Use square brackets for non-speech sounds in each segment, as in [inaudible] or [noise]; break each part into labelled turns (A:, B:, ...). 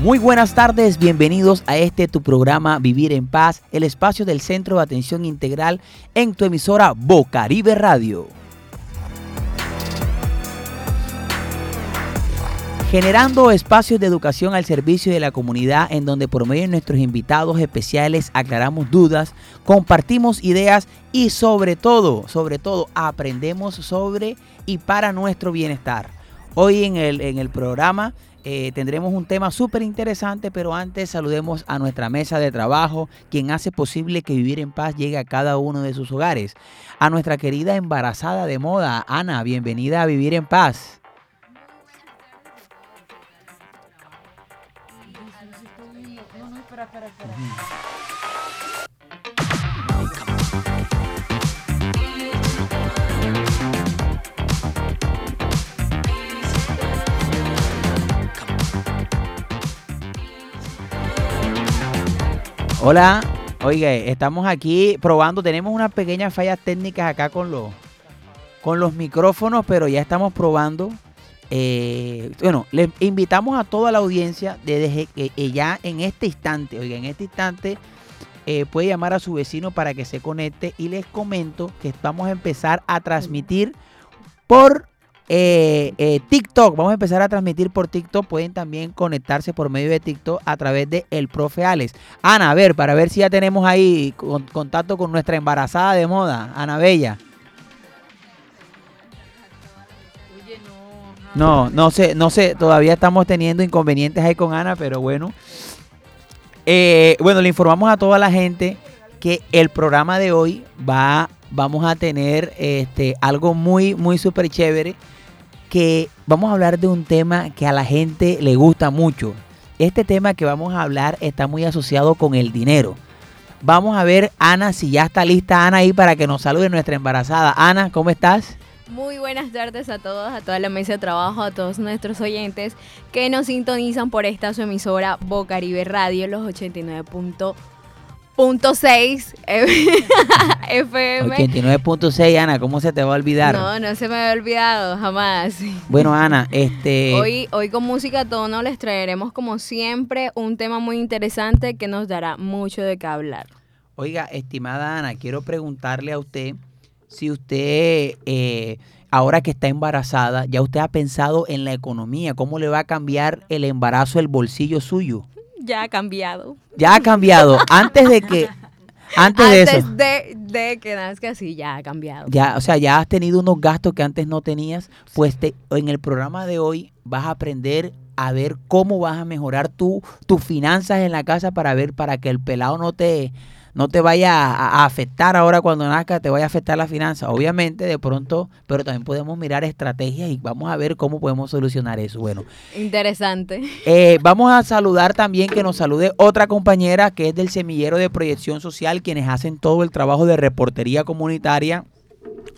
A: Muy buenas tardes, bienvenidos a este tu programa Vivir en Paz, el espacio del Centro de Atención Integral en tu emisora Bocaribe Radio. Generando espacios de educación al servicio de la comunidad en donde por medio de nuestros invitados especiales aclaramos dudas, compartimos ideas y sobre todo, sobre todo aprendemos sobre y para nuestro bienestar. Hoy en el, en el programa eh, tendremos un tema súper interesante, pero antes saludemos a nuestra mesa de trabajo, quien hace posible que vivir en paz llegue a cada uno de sus hogares. A nuestra querida embarazada de moda, Ana, bienvenida a Vivir en Paz. Hola, oiga, estamos aquí probando, tenemos unas pequeñas fallas técnicas acá con los, con los micrófonos, pero ya estamos probando. Eh, bueno, le invitamos a toda la audiencia desde que eh, ya en este instante, oiga, en este instante eh, puede llamar a su vecino para que se conecte y les comento que vamos a empezar a transmitir por eh, eh, TikTok, vamos a empezar a transmitir por TikTok. Pueden también conectarse por medio de TikTok a través de El Profe Alex. Ana, a ver, para ver si ya tenemos ahí contacto con nuestra embarazada de moda, Ana Bella. No, no sé, no sé, todavía estamos teniendo inconvenientes ahí con Ana, pero bueno. Eh, bueno, le informamos a toda la gente que el programa de hoy va, vamos a tener este, algo muy, muy súper chévere que vamos a hablar de un tema que a la gente le gusta mucho. Este tema que vamos a hablar está muy asociado con el dinero. Vamos a ver, Ana, si ya está lista Ana ahí para que nos salude nuestra embarazada. Ana, ¿cómo estás?
B: Muy buenas tardes a todos, a toda la mesa de trabajo, a todos nuestros oyentes que nos sintonizan por esta su emisora Bocaribe Radio, los 89.1 89.6 FM.
A: 89.6, [laughs] Ana, ¿cómo se te va a olvidar?
B: No, no se me había olvidado, jamás. [laughs]
A: Bueno, Ana, este...
B: Hoy, hoy con Música Tono les traeremos, como siempre, un tema muy interesante que nos dará mucho de qué hablar.
A: Oiga, estimada Ana, quiero preguntarle a usted si usted, eh, ahora que está embarazada, ya usted ha pensado en la economía, cómo le va a cambiar el embarazo el bolsillo suyo
B: ya ha cambiado.
A: Ya ha cambiado. Antes de que. Antes, de eso.
B: De, de que nazca, sí, ya ha cambiado.
A: Ya, o sea, ya has tenido unos gastos que antes no tenías. Pues te, en el programa de hoy vas a aprender a ver cómo vas a mejorar tu, tus finanzas en la casa para ver, para que el pelado no te, no te vaya a, afectar ahora cuando nazca, te vaya a afectar la finanza. Obviamente, de pronto, pero también podemos mirar estrategias y vamos a ver cómo podemos solucionar eso. Bueno.
B: Interesante.
A: Eh, vamos a saludar también que nos salude otra compañera que es del Semillero de Proyección Social, quienes hacen todo el trabajo de reportería comunitaria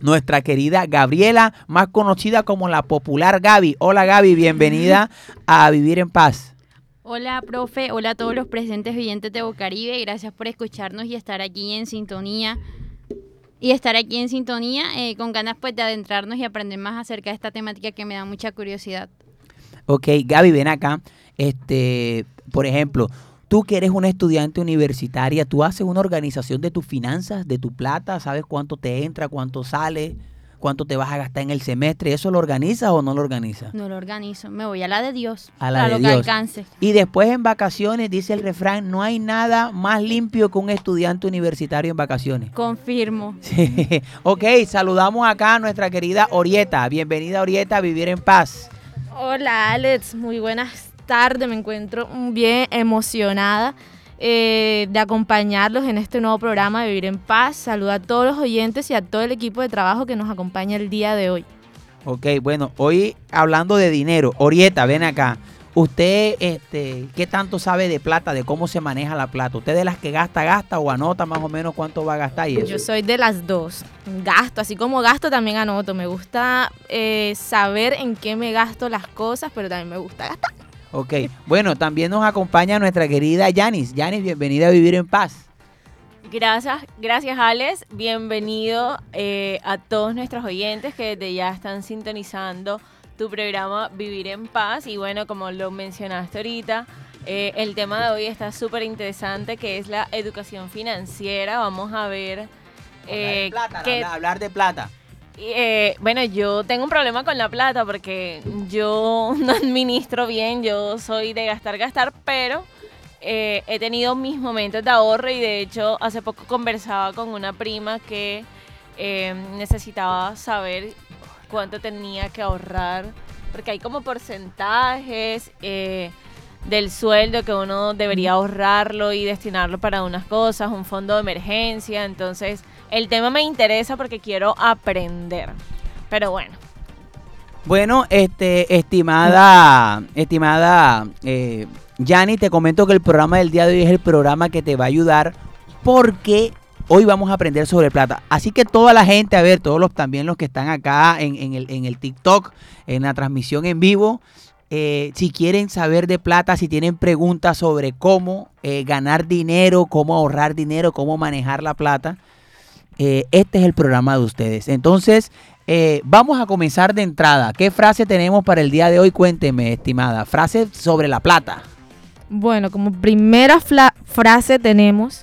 A: nuestra querida Gabriela, más conocida como la popular Gaby. Hola Gaby, bienvenida a Vivir en Paz.
C: Hola, profe. Hola a todos los presentes oyentes de Bocaribe. Gracias por escucharnos y estar aquí en sintonía. Y estar aquí en sintonía eh, con ganas pues de adentrarnos y aprender más acerca de esta temática que me da mucha curiosidad.
A: Ok, Gaby, ven acá. Este, por ejemplo, tú que eres una estudiante universitaria, tú haces una organización de tus finanzas, de tu plata, sabes cuánto te entra, cuánto sale cuánto te vas a gastar en el semestre. ¿Eso lo organizas o no lo organizas?
C: No lo organizo, me voy a la de Dios.
A: A la de lo que alcance. Y después en vacaciones, dice el refrán, no hay nada más limpio que un estudiante universitario en vacaciones.
C: Confirmo. [laughs]
A: Sí. ok, saludamos acá a nuestra querida Orieta. Bienvenida Orieta a Vivir en Paz.
D: Hola Alex, muy buenas tardes, me encuentro bien emocionada eh, de acompañarlos en este nuevo programa de Vivir en Paz. Saludo a todos los oyentes y a todo el equipo de trabajo que nos acompaña el día de hoy.
A: Ok, bueno, hoy hablando de dinero, Orieta, ven acá. ¿Usted este, qué tanto sabe de plata, de cómo se maneja la plata? ¿Usted de las que gasta, gasta o anota más o menos cuánto va a gastar y eso?
D: Yo soy de las dos. Gasto, así como gasto también anoto. Me gusta eh, saber en qué me gasto las cosas, pero también me gusta gastar.
A: Ok, bueno, también nos acompaña nuestra querida Yanis. Yanis, bienvenida a Vivir en Paz.
E: Gracias, gracias Alex. Bienvenido eh, a todos nuestros oyentes que desde ya están sintonizando tu programa Vivir en Paz. Y bueno, como lo mencionaste ahorita, eh, el tema de hoy está súper interesante, que es la educación financiera. Vamos a ver... eh, qué-
A: hablar de plata.
E: Eh, bueno, yo tengo un problema con la plata porque yo [laughs] no administro bien, yo soy de gastar, gastar, pero eh, he tenido mis momentos de ahorro y de hecho hace poco conversaba con una prima que eh, necesitaba saber cuánto tenía que ahorrar, porque hay como porcentajes eh, del sueldo que uno debería ahorrarlo y destinarlo para unas cosas, un fondo de emergencia, entonces el tema me interesa porque quiero aprender. Pero bueno,
A: Bueno, este, estimada, estimada eh, Yani, te comento que el programa del día de hoy es el programa que te va a ayudar porque hoy vamos a aprender sobre plata. Así que toda la gente, a ver, todos los también los que están acá en, en el, en el TikTok, en la transmisión en vivo, eh, si quieren saber de plata, si tienen preguntas sobre cómo eh, ganar dinero, cómo ahorrar dinero, cómo manejar la plata, eh, este es el programa de ustedes. Entonces, eh, vamos a comenzar de entrada. ¿Qué frase tenemos para el día de hoy? Cuénteme, estimada. Frase sobre la plata.
D: Bueno, como primera frase tenemos,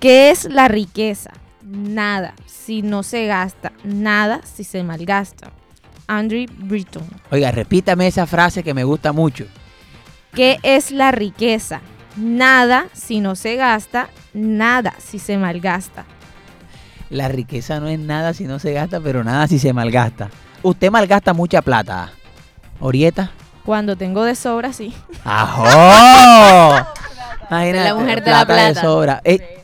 D: ¿qué es la riqueza? Nada si no se gasta, nada si se malgasta. Andrew Britton.
A: Oiga, repítame esa frase que me gusta mucho.
D: ¿Qué es la riqueza? Nada si no se gasta, nada si se malgasta.
A: La riqueza no es nada si no se gasta, pero nada si se malgasta. Usted malgasta mucha plata. ¿Orieta?
D: Cuando tengo de sobra, sí.
A: ¡Ajo! Imagínate,
B: La mujer de la
A: de
B: plata.
A: sobra. Eh,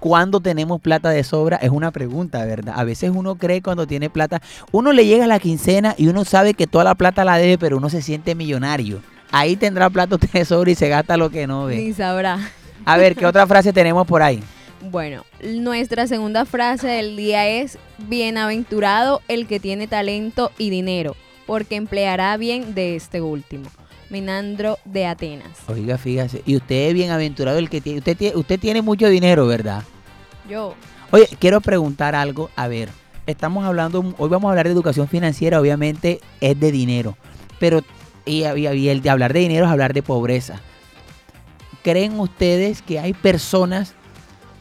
A: ¿Cuándo tenemos plata de sobra? Es una pregunta, ¿verdad? A veces uno cree cuando tiene plata, uno le llega a la quincena y uno sabe que toda la plata la debe, pero uno se siente millonario. Ahí tendrá plata usted de sobra y se gasta lo que no ve.
B: Ni sabrá.
A: A ver, ¿qué otra frase tenemos por ahí?
B: Bueno, nuestra segunda frase del día es Bienaventurado el que tiene talento y dinero, porque empleará bien de este último. Minandro de Atenas.
A: Oiga, fíjese. Y usted es bienaventurado el que tiene. Usted tiene, usted tiene mucho dinero, ¿verdad?
B: Yo.
A: Oye, quiero preguntar algo. A ver, estamos hablando, hoy vamos a hablar de educación financiera, obviamente es de dinero. Pero, y, y- y el de hablar de dinero es hablar de pobreza. ¿Creen ustedes que hay personas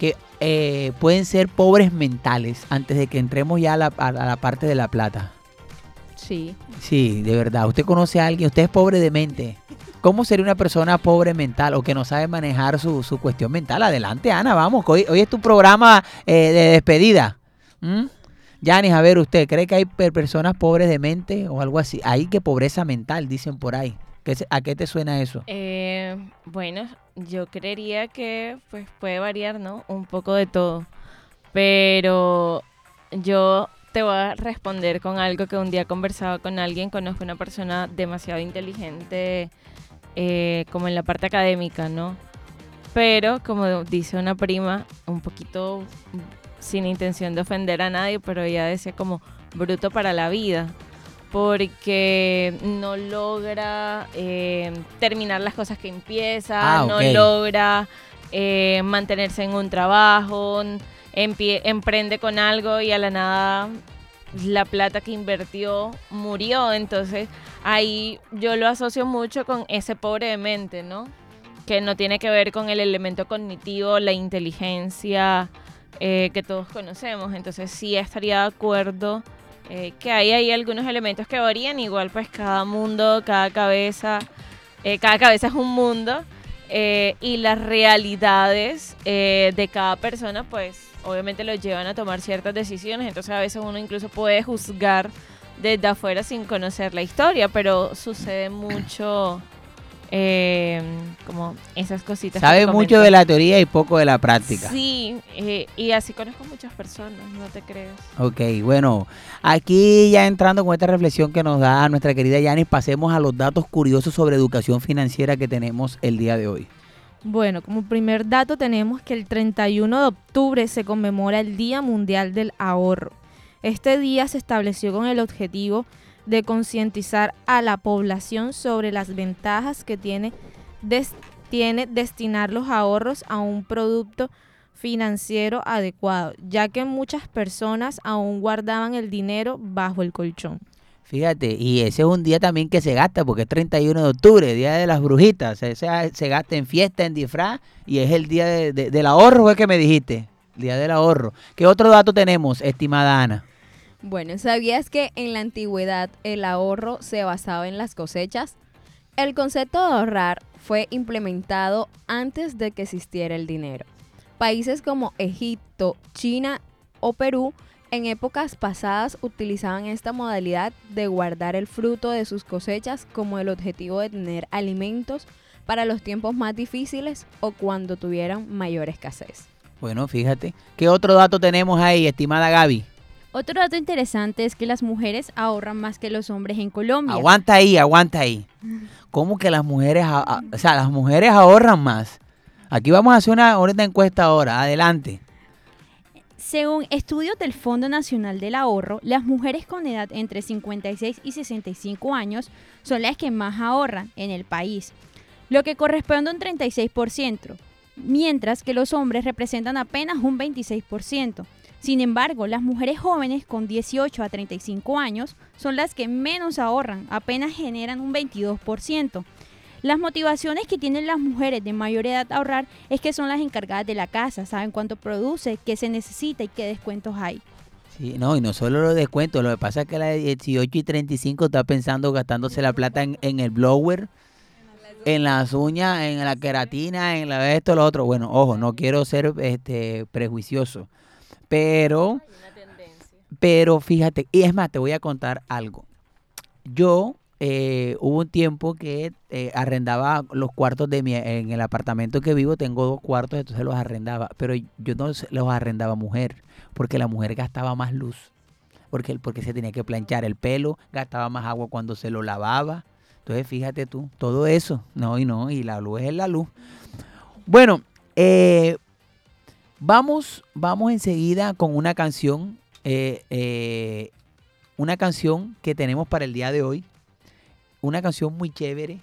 A: que eh, pueden ser pobres mentales antes de que entremos ya a la, a la parte de la plata?
B: Sí.
A: Sí, de verdad. ¿Usted conoce a alguien? Usted es pobre de mente. ¿Cómo sería una persona pobre mental o que no sabe manejar su, su cuestión mental? Adelante, Ana, vamos. Hoy, hoy es tu programa eh, de despedida. ¿Mm? Yanis, a ver, ¿usted cree que hay per- personas pobres de mente o algo así? Hay que pobreza mental, dicen por ahí. ¿Qué se- ¿A qué te suena eso?
E: Eh, bueno, yo creería que pues puede variar, ¿no? Un poco de todo. Pero yo te voy a responder con algo que un día conversaba con alguien, conozco una persona demasiado inteligente eh, como en la parte académica, ¿no? Pero como dice una prima, un poquito sin intención de ofender a nadie, pero ella decía como bruto para la vida porque no logra eh, terminar las cosas que empieza,
A: Ah,
E: no logra eh, mantenerse en un trabajo, emprende con algo y a la nada la plata que invirtió murió. Entonces ahí yo lo asocio mucho con ese pobre de mente, ¿no? Que no tiene que ver con el elemento cognitivo, la inteligencia eh, que todos conocemos. Entonces sí estaría de acuerdo eh, que hay ahí algunos elementos que varían. Igual pues cada mundo, cada cabeza, eh, cada cabeza es un mundo. eh, y las realidades de cada persona pues obviamente lo llevan a tomar ciertas decisiones. Entonces a veces uno incluso puede juzgar desde afuera sin conocer la historia, pero sucede mucho eh, como esas cositas.
A: Sabe mucho de la teoría y poco de la práctica.
E: Sí, eh, y así conozco muchas personas, no te crees.
A: Ok, bueno, aquí ya entrando con esta reflexión que nos da nuestra querida Yanis, pasemos a los datos curiosos sobre educación financiera que tenemos el día de hoy.
D: Bueno, como primer dato tenemos que el 31 de octubre se conmemora el Día Mundial del Ahorro. Este día se estableció con el objetivo de concientizar a la población sobre las ventajas que tiene, tiene destinar los ahorros a un producto financiero adecuado, ya que muchas personas aún guardaban el dinero bajo el colchón.
A: Fíjate, y ese es un día también que se gasta porque es 31 de octubre, Día de las Brujitas. Se, gasta en fiesta, en disfraz y es el día de- de- del ahorro, fue que me dijiste. Día del ahorro. ¿Qué otro dato tenemos, estimada Ana?
B: Bueno, ¿sabías que en la antigüedad el ahorro se basaba en las cosechas? El concepto de ahorrar fue implementado antes de que existiera el dinero. Países como Egipto, China o Perú en épocas pasadas utilizaban esta modalidad de guardar el fruto de sus cosechas como el objetivo de tener alimentos para los tiempos más difíciles o cuando tuvieran mayor escasez.
A: Bueno, fíjate. ¿Qué otro dato tenemos ahí, estimada Gaby?
C: Otro dato interesante es que las mujeres ahorran más que los hombres en Colombia.
A: Aguanta ahí, aguanta ahí. ¿Cómo que las mujeres, o sea, las mujeres ahorran más? Aquí vamos a hacer una, una encuesta ahora. Adelante.
C: Según estudios del Fondo Nacional del Ahorro, las mujeres con edad entre 56 y 65 años son las que más ahorran en el país, lo que corresponde a un 36%, mientras que los hombres representan apenas un 26%. Sin embargo, las mujeres jóvenes con 18 a 35 años son las que menos ahorran, apenas generan un 22%. Las motivaciones que tienen las mujeres de mayor edad a ahorrar es que son las encargadas de la casa, saben cuánto produce, qué se necesita y qué descuentos hay.
A: Sí, no, y no solo los descuentos, lo que pasa es que la de 18 y 35 está pensando gastándose la plata en, en el blower, en las uñas, en la queratina, en la esto, lo otro. Bueno, ojo, no quiero ser este prejuicioso, pero, pero fíjate, y es más, te voy a contar algo. Yo eh, hubo un tiempo que eh, arrendaba los cuartos de mi, en el apartamento que vivo, tengo dos cuartos, entonces los arrendaba, pero yo no los arrendaba mujer, porque la mujer gastaba más luz, porque, porque se tenía que planchar el pelo, gastaba más agua cuando se lo lavaba. Entonces, fíjate tú, todo eso, no y no, y la luz es la luz. Bueno, eh, vamos, vamos enseguida con una canción, eh, eh, una canción que tenemos para el día de hoy, una canción muy chévere,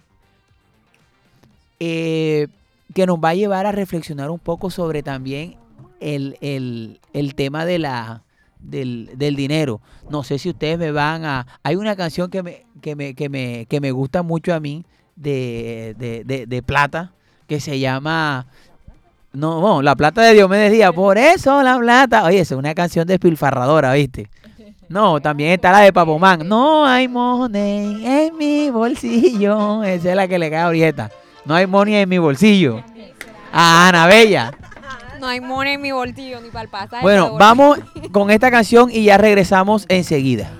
A: eh, que nos va a llevar a reflexionar un poco sobre también el, el- el tema de la, del, del dinero. No sé si ustedes me van a... Hay una canción que me, que me, que me, que me gusta mucho a mí de, de, de- de plata que se llama... No, no, la plata de Diomedes Díaz. Por eso la plata. Oye, esa es una canción despilfarradora, ¿viste? No, [laughs] también está la de Papomán. No hay money en mi bolsillo. Esa es la que le cae a Orieta. No hay money en mi bolsillo. A Ana Bella.
B: No hay money en mi bolsillo ni para el pasaje.
A: Bueno, vamos [laughs] con esta canción y ya regresamos enseguida.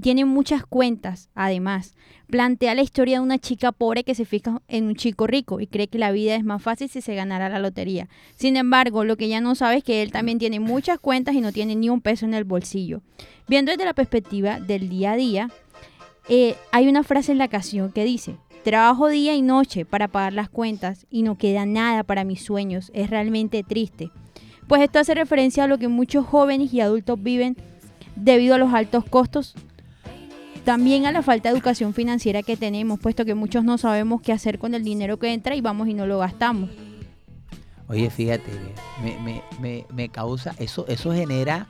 C: Tiene muchas cuentas. Además, plantea la historia de una chica pobre que se fija en un chico rico y cree que la vida es más fácil si se ganara la lotería. Sin embargo, lo que ella no sabe es que él también tiene muchas cuentas y no tiene ni un peso en el bolsillo. Viendo desde la perspectiva del día a día, eh, hay una frase en la canción que dice, trabajo día y noche para pagar las cuentas y no queda nada para mis sueños. Es realmente triste. Pues esto hace referencia a lo que muchos jóvenes y adultos viven debido a los altos costos, también a la falta de educación financiera que tenemos, puesto que muchos no sabemos qué hacer con el dinero que entra y vamos y no lo gastamos.
A: Oye, fíjate, me, me- me- me causa, eso, eso genera,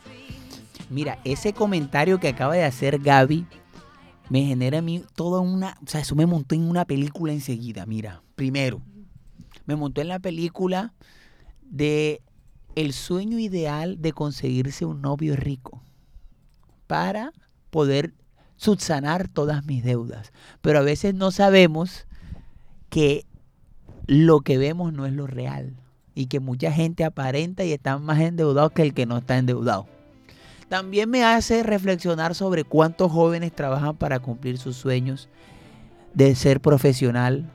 A: mira, ese comentario que acaba de hacer Gaby, me genera a mí toda una, o sea, eso me montó en una película enseguida, mira, primero, me montó en la película de el sueño ideal de conseguirse un novio rico para poder subsanar todas mis deudas. Pero a veces no sabemos que lo que vemos no es lo real y que mucha gente aparenta y está más endeudado que el que no está endeudado. También me hace reflexionar sobre cuántos jóvenes trabajan para cumplir sus sueños de ser profesional,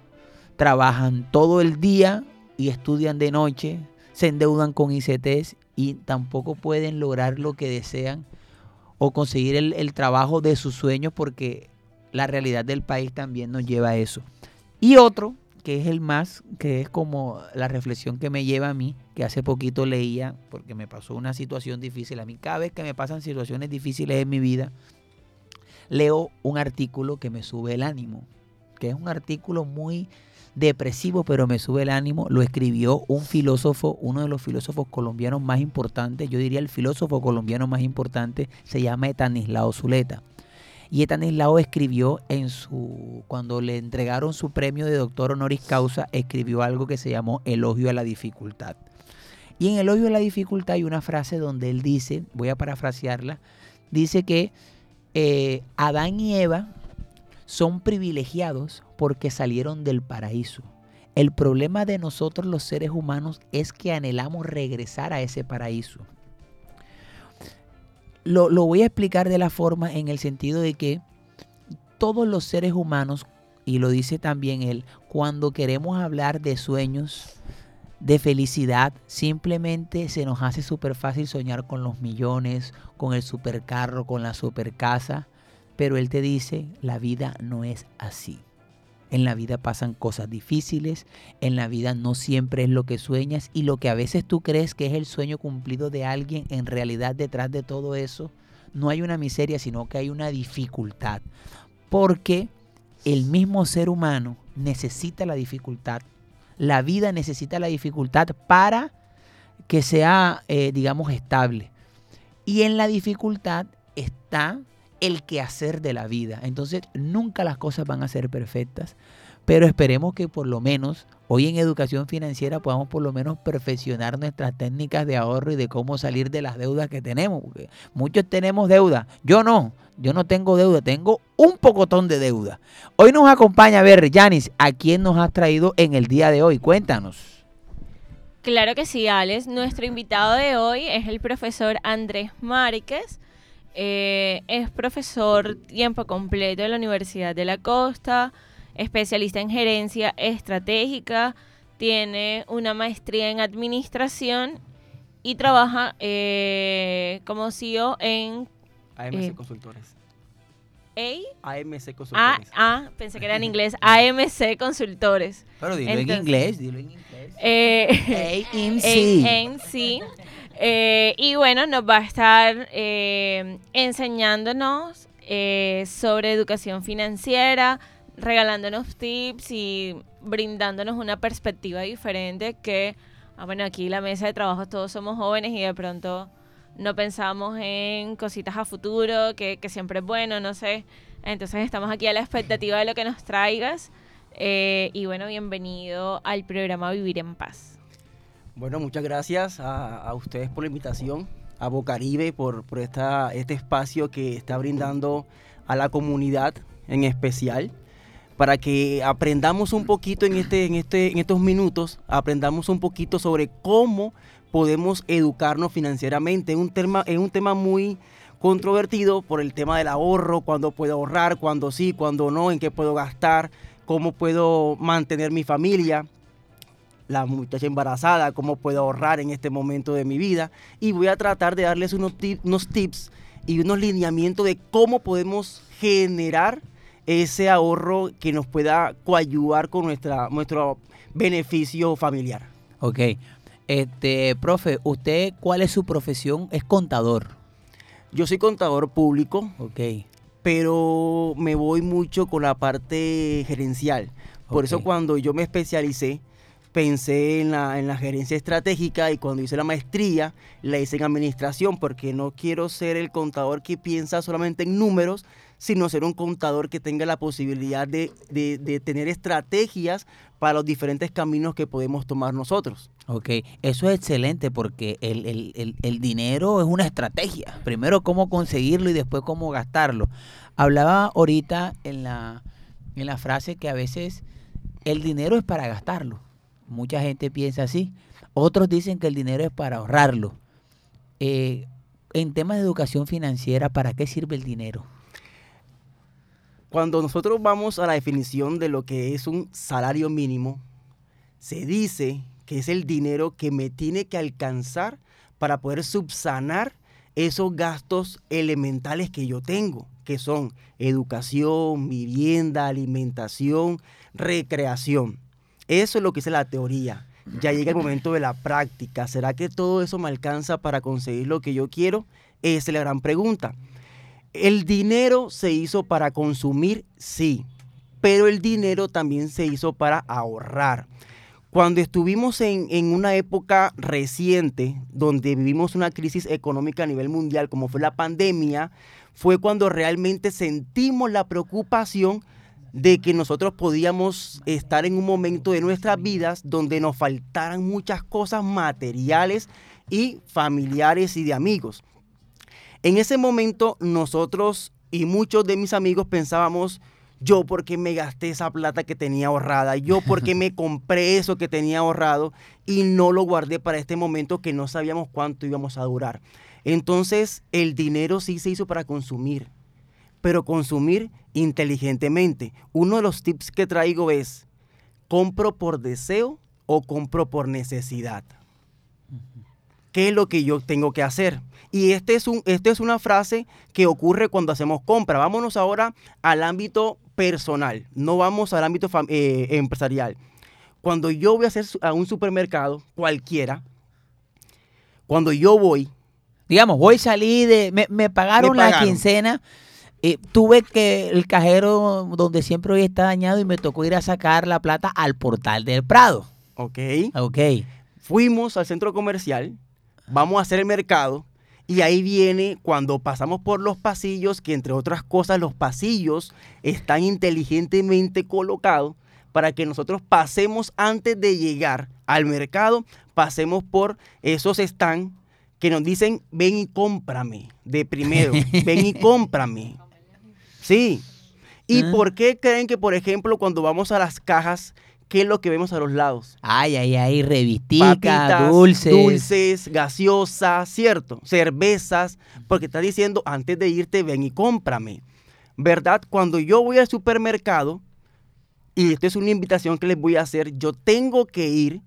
A: trabajan todo el día y estudian de noche, se endeudan con ICTs y tampoco pueden lograr lo que desean o conseguir el, el trabajo de sus sueños porque la realidad del país también nos lleva a eso. Y otro, que es el más, que es como la reflexión que me lleva a mí, que hace poquito leía, porque me pasó una situación difícil. A mí cada vez que me pasan situaciones difíciles en mi vida, leo un artículo que me sube el ánimo, que es un artículo muy depresivo, pero me sube el ánimo. Lo escribió un filósofo, uno de los filósofos colombianos más importantes, yo diría el filósofo colombiano más importante, se llama Etanislao Zuleta. Y Etanislao escribió en su, cuando le entregaron su premio de doctor honoris causa, escribió algo que se llamó Elogio a la dificultad. Y en Elogio a la dificultad hay una frase donde él dice, voy a parafrasearla, dice que eh, Adán y Eva son privilegiados porque salieron del paraíso. El problema de nosotros los seres humanos es que anhelamos regresar a ese paraíso. Lo, lo voy a explicar de la forma en el sentido de que todos los seres humanos, y lo dice también él, cuando queremos hablar de sueños, de felicidad, simplemente se nos hace súper fácil soñar con los millones, con el supercarro, con la supercasa, pero él te dice, la vida no es así. En la vida pasan cosas difíciles, en la vida no siempre es lo que sueñas y lo que a veces tú crees que es el sueño cumplido de alguien, en realidad detrás de todo eso no hay una miseria, sino que hay una dificultad. Porque el mismo ser humano necesita la dificultad. La vida necesita la dificultad para que sea, eh, digamos, estable. Y en la dificultad está el quehacer de la vida. Entonces, nunca las cosas van a ser perfectas, pero esperemos que por lo menos hoy en educación financiera podamos por lo menos perfeccionar nuestras técnicas de ahorro y de cómo salir de las deudas que tenemos. Muchos tenemos deuda, yo no, yo no tengo deuda, tengo un pocotón de deuda. Hoy nos acompaña, a ver, Yanis, ¿a quién nos has traído en el día de hoy? Cuéntanos.
E: Claro que sí, Alex. Nuestro invitado de hoy es el profesor Andrés Márquez. Eh, es profesor tiempo completo de la Universidad de la Costa, especialista en gerencia estratégica, tiene una maestría en administración y trabaja eh, como CEO en
F: AMC
E: Eh,
F: Consultores.
E: A,
F: AMC Consultores.
E: A, pensé que era en inglés, [laughs] AMC Consultores.
A: Pero dilo
E: Entonces-
A: en inglés, dilo en inglés.
E: Eh,
A: AMC.
E: sí. [laughs] Eh, y bueno, nos va a estar eh, enseñándonos eh, sobre educación financiera, regalándonos tips y brindándonos una perspectiva diferente que, ah, bueno, aquí la mesa de trabajo todos somos jóvenes y de pronto no pensamos en cositas a futuro, que, siempre es bueno, no sé. Entonces estamos aquí a la expectativa de lo que nos traigas. Eh, y bueno, bienvenido al programa Vivir en Paz.
F: Bueno, muchas gracias a, ustedes por la invitación, a Bocaribe por, por esta, este espacio que está brindando a la comunidad en especial, para que aprendamos un poquito en, este, en, este, en estos minutos, aprendamos un poquito sobre cómo podemos educarnos financieramente. Es un tema, es un tema muy controvertido por el tema del ahorro, cuándo puedo ahorrar, cuándo sí, cuándo no, en qué puedo gastar, cómo puedo mantener mi familia, la muchacha embarazada, cómo puedo ahorrar en este momento de mi vida. Y voy a tratar de darles unos, tip- unos tips y unos lineamientos de cómo podemos generar ese ahorro que nos pueda coayudar con nuestra, nuestro beneficio familiar.
A: Ok. Este, profe, ¿usted cuál es su profesión? Es contador.
F: Yo soy contador público,
A: Ok.
F: pero me voy mucho con la parte gerencial. Por eso cuando yo me especialicé, pensé en la, en gerencia estratégica y cuando hice la maestría, la hice en administración, porque no quiero ser el contador que piensa solamente en números, sino ser un contador que tenga la posibilidad de, de- de tener estrategias para los diferentes caminos que podemos tomar nosotros.
A: Ok, eso es excelente porque el, el- el- el dinero es una estrategia. Primero cómo conseguirlo y después cómo gastarlo. Hablaba ahorita en la, en la frase que a veces el dinero es para gastarlo. Mucha gente piensa así. Otros dicen que el dinero es para ahorrarlo. Eh, en temas de educación financiera, ¿para qué sirve el dinero?
F: Cuando nosotros vamos a la definición de lo que es un salario mínimo, se dice que es el dinero que me tiene que alcanzar para poder subsanar esos gastos elementales que yo tengo, que son educación, vivienda, alimentación, recreación. Eso es lo que es la teoría. Ya llega el momento de la práctica. ¿Será que todo eso me alcanza para conseguir lo que yo quiero? Esa es la gran pregunta. El dinero se hizo para consumir, sí, pero el dinero también se hizo para ahorrar. Cuando estuvimos en, en una época reciente, donde vivimos una crisis económica a nivel mundial, como fue la pandemia, fue cuando realmente sentimos la preocupación de que nosotros podíamos estar en un momento de nuestras vidas donde nos faltaran muchas cosas materiales y familiares y de amigos. En ese momento nosotros y muchos de mis amigos pensábamos, yo porque me gasté esa plata que tenía ahorrada, yo porque me [laughs] compré eso que tenía ahorrado y no lo guardé para este momento que no sabíamos cuánto íbamos a durar. Entonces el dinero sí se hizo para consumir, pero consumir inteligentemente. Uno de los tips que traigo es, ¿compro por deseo o compro por necesidad? ¿Qué es lo que yo tengo que hacer? Y este es un, esta es una frase que ocurre cuando hacemos compra. Vámonos ahora al ámbito personal, no vamos al ámbito eh, empresarial. Cuando yo voy a, hacer a un supermercado, cualquiera, cuando yo voy,
A: Digamos, voy a salir de... Me, me pagaron,
F: Me
A: la quincena. Eh, tuve que el cajero donde siempre hoy está dañado y me tocó ir a sacar la plata al portal del Prado.
F: ok,
A: Ok.
F: fuimos al centro comercial, vamos a hacer el mercado y ahí viene cuando pasamos por los pasillos, que entre otras cosas los pasillos están inteligentemente colocados para que nosotros pasemos antes de llegar al mercado, pasemos por esos stands que nos dicen, ven y cómprame de primero, [laughs] ven y cómprame. Sí. ¿Y
A: Ah.
F: por qué creen que, por ejemplo, cuando vamos a las cajas, qué es lo que vemos a los lados?
A: Ay, ay, ay, revistica,
F: papitas,
A: dulces.
F: dulces, gaseosas, ¿cierto? Cervezas, porque está diciendo, antes de irte, ven y cómprame. ¿Verdad? Cuando yo voy al supermercado, y esto es una invitación que les voy a hacer, yo tengo que ir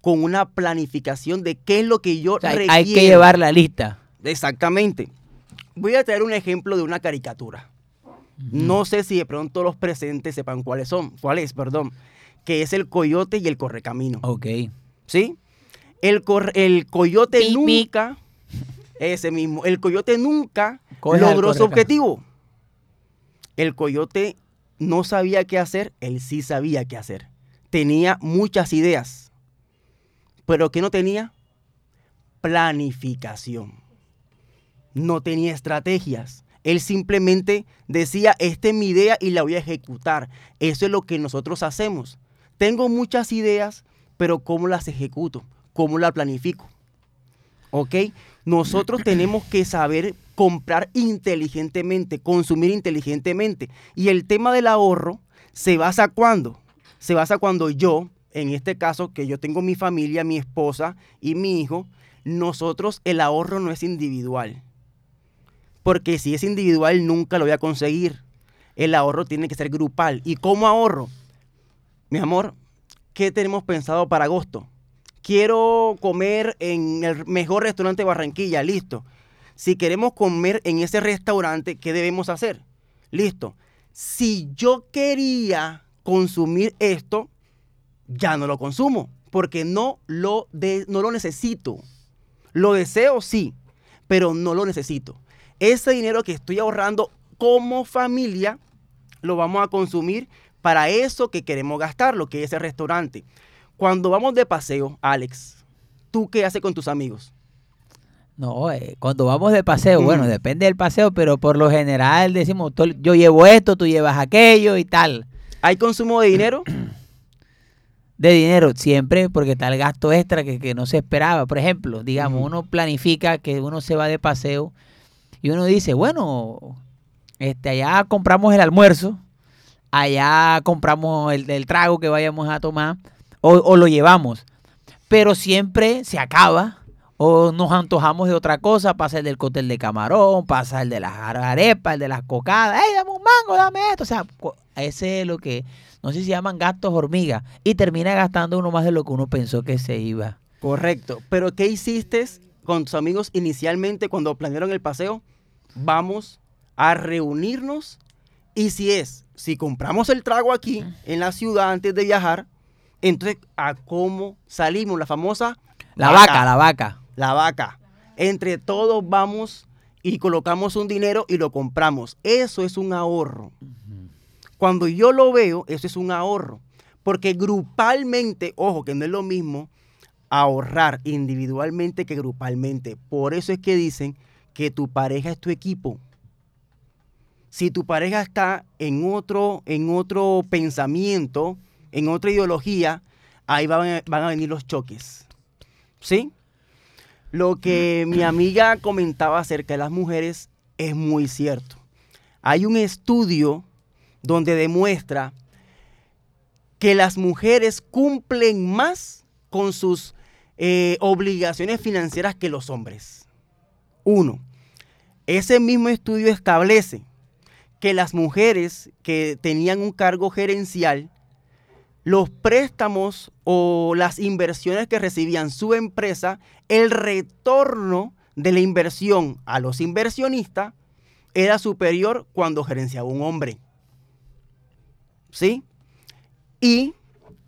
F: con una planificación de qué es lo que yo
A: O sea, hay-
F: requiero.
A: hay que llevar la lista.
F: Exactamente. Voy a traer un ejemplo de una caricatura. No sé si de pronto los presentes sepan cuáles son, cuál es, perdón, que es el coyote y el correcamino.
A: Ok.
F: ¿sí? El, cor- el coyote nunca, ese mismo, el coyote nunca
A: Coge
F: logró su objetivo. El coyote no sabía qué hacer, él sí sabía qué hacer. Tenía muchas ideas, pero ¿qué no tenía? Planificación. No tenía estrategias. Él simplemente decía, esta es mi idea y la voy a ejecutar. Eso es lo que nosotros hacemos. Tengo muchas ideas, pero ¿cómo las ejecuto? ¿Cómo las planifico? ¿Ok? Nosotros tenemos que saber comprar inteligentemente, consumir inteligentemente. Y el tema del ahorro se basa cuando? Se basa cuando yo, en este caso, que yo tengo mi familia, mi esposa y mi hijo, nosotros el ahorro no es individual. Porque si es individual, nunca lo voy a conseguir. El ahorro tiene que ser grupal. ¿Y cómo ahorro? Mi amor, ¿qué tenemos pensado para agosto? Quiero comer en el mejor restaurante de Barranquilla, listo. Si queremos comer en ese restaurante, ¿qué debemos hacer? Listo. Si yo quería consumir esto, ya no lo consumo, porque no lo, de- no lo necesito. Lo deseo, sí, pero no lo necesito. Ese dinero que estoy ahorrando como familia, lo vamos a consumir para eso que queremos gastar, lo que es el restaurante. Cuando vamos de paseo, Alex, ¿tú qué haces con tus amigos?
A: No, eh, cuando vamos de paseo, bueno, depende del paseo, pero por lo general decimos, "Tol- yo llevo esto, tú llevas aquello y tal.
F: ¿Hay consumo de dinero? [clears throat]
A: De dinero, siempre, porque está el gasto extra que, que no se esperaba. Por ejemplo, digamos, uno planifica que uno se va de paseo y uno dice, bueno, este, allá compramos el almuerzo, allá compramos el, el trago que vayamos a tomar, o, o lo llevamos. Pero siempre se acaba, o nos antojamos de otra cosa, pasa el del cóctel de camarón, pasa el de las arepas, el de las cocadas, ¡Ey, dame un mango, dame esto! O sea, ese es lo que, no sé si llaman gastos hormiga, y termina gastando uno más de lo que uno pensó que se iba.
F: Correcto. Pero ¿qué hiciste con tus amigos inicialmente cuando planearon el paseo? Vamos a reunirnos y si es, si compramos el trago aquí en la ciudad antes de viajar, entonces a cómo salimos, la famosa
A: La vaca, la vaca.
F: la vaca. Entre todos vamos y colocamos un dinero y lo compramos. Eso es un ahorro. Cuando yo lo veo, eso es un ahorro. Porque grupalmente, ojo, que no es lo mismo ahorrar individualmente que grupalmente. Por eso es que dicen que tu pareja es tu equipo. Si tu pareja está en otro, en otro pensamiento, en otra ideología, ahí van a- van a venir los choques. ¿Sí? Lo que mi amiga comentaba acerca de las mujeres es muy cierto. Hay un estudio donde demuestra que las mujeres cumplen más con sus eh, obligaciones financieras que los hombres. Uno, ese mismo estudio establece que las mujeres que tenían un cargo gerencial, los préstamos o las inversiones que recibían su empresa, el retorno de la inversión a los inversionistas era superior cuando gerenciaba un hombre. ¿Sí? Y